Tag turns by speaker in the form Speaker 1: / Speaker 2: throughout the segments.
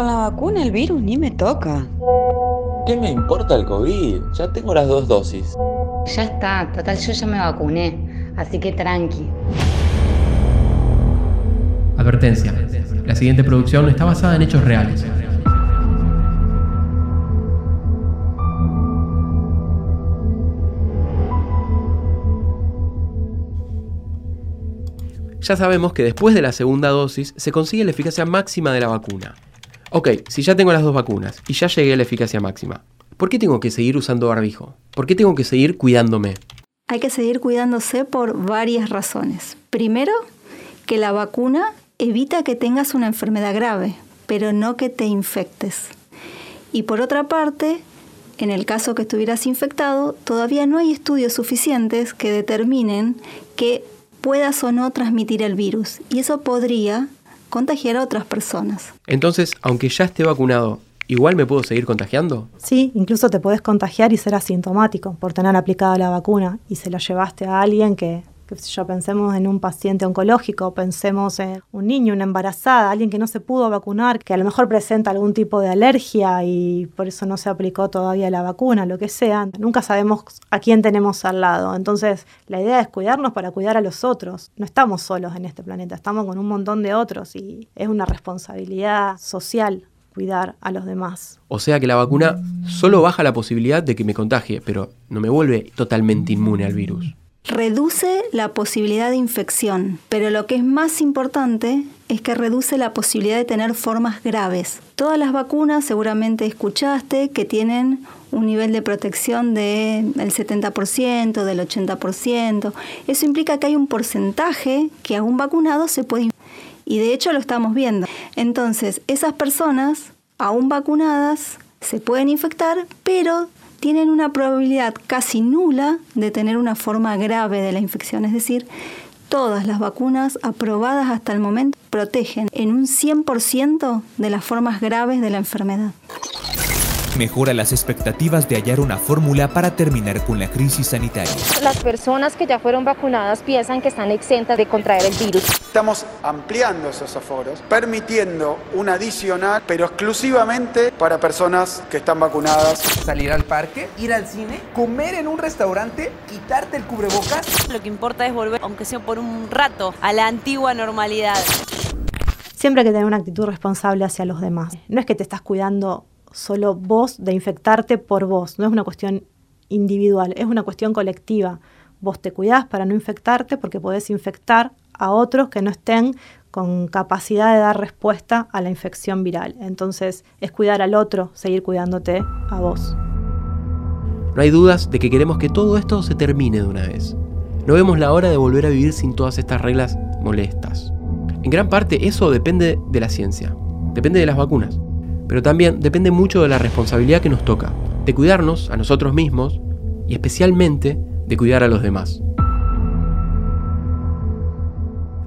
Speaker 1: Con la vacuna el virus ni me toca.
Speaker 2: ¿Qué me importa el COVID? Ya tengo las dos dosis.
Speaker 3: Ya está, total, yo ya me vacuné, así que tranqui.
Speaker 4: Advertencia. La siguiente producción está basada en hechos reales. Ya sabemos que después de la segunda dosis se consigue la eficacia máxima de la vacuna. Ok, si ya tengo las dos vacunas y ya llegué a la eficacia máxima, ¿por qué tengo que seguir usando barbijo? ¿Por qué tengo que seguir cuidándome?
Speaker 5: Hay que seguir cuidándose por varias razones. Primero, que la vacuna evita que tengas una enfermedad grave, pero no que te infectes. Y por otra parte, en el caso que estuvieras infectado, todavía no hay estudios suficientes que determinen que puedas o no transmitir el virus. Y eso podría contagiar a otras personas.
Speaker 4: Entonces, aunque ya esté vacunado, ¿igual me puedo seguir contagiando?
Speaker 6: Sí, incluso te puedes contagiar y ser asintomático por tener aplicada la vacuna y se la llevaste a alguien que si yo, pensemos en un paciente oncológico, pensemos en un niño, una embarazada, alguien que no se pudo vacunar, que a lo mejor presenta algún tipo de alergia y por eso no se aplicó todavía la vacuna, lo que sea. Nunca sabemos a quién tenemos al lado. Entonces, la idea es cuidarnos para cuidar a los otros. No estamos solos en este planeta, estamos con un montón de otros y es una responsabilidad social cuidar a los demás.
Speaker 4: O sea que la vacuna solo baja la posibilidad de que me contagie, pero no me vuelve totalmente inmune al virus
Speaker 5: reduce la posibilidad de infección, pero lo que es más importante es que reduce la posibilidad de tener formas graves. Todas las vacunas seguramente escuchaste que tienen un nivel de protección del 70%, del 80%. Eso implica que hay un porcentaje que a un vacunado se puede y de hecho lo estamos viendo. Entonces, esas personas aún vacunadas se pueden infectar, pero tienen una probabilidad casi nula de tener una forma grave de la infección, es decir, todas las vacunas aprobadas hasta el momento protegen en un 100% de las formas graves de la enfermedad
Speaker 7: mejora las expectativas de hallar una fórmula para terminar con la crisis sanitaria.
Speaker 8: Las personas que ya fueron vacunadas piensan que están exentas de contraer el virus.
Speaker 9: Estamos ampliando esos aforos, permitiendo un adicional, pero exclusivamente para personas que están vacunadas.
Speaker 10: Salir al parque, ir al cine, comer en un restaurante, quitarte el cubrebocas.
Speaker 11: Lo que importa es volver, aunque sea por un rato, a la antigua normalidad.
Speaker 6: Siempre hay que tener una actitud responsable hacia los demás. No es que te estás cuidando solo vos de infectarte por vos, no es una cuestión individual, es una cuestión colectiva. Vos te cuidás para no infectarte porque podés infectar a otros que no estén con capacidad de dar respuesta a la infección viral. Entonces es cuidar al otro, seguir cuidándote a vos.
Speaker 4: No hay dudas de que queremos que todo esto se termine de una vez. No vemos la hora de volver a vivir sin todas estas reglas molestas. En gran parte eso depende de la ciencia, depende de las vacunas pero también depende mucho de la responsabilidad que nos toca, de cuidarnos a nosotros mismos y especialmente de cuidar a los demás.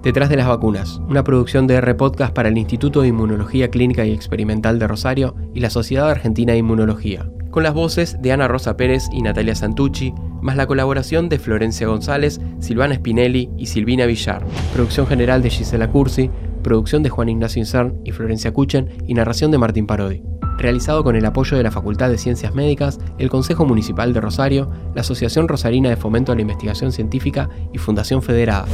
Speaker 4: Detrás de las vacunas, una producción de R Podcast para el Instituto de Inmunología Clínica y Experimental de Rosario y la Sociedad Argentina de Inmunología, con las voces de Ana Rosa Pérez y Natalia Santucci, más la colaboración de Florencia González, Silvana Spinelli y Silvina Villar, producción general de Gisela Cursi, producción de Juan Ignacio Incern y Florencia Cuchen y narración de Martín Parodi. Realizado con el apoyo de la Facultad de Ciencias Médicas, el Consejo Municipal de Rosario, la Asociación Rosarina de Fomento a la Investigación Científica y Fundación Federada.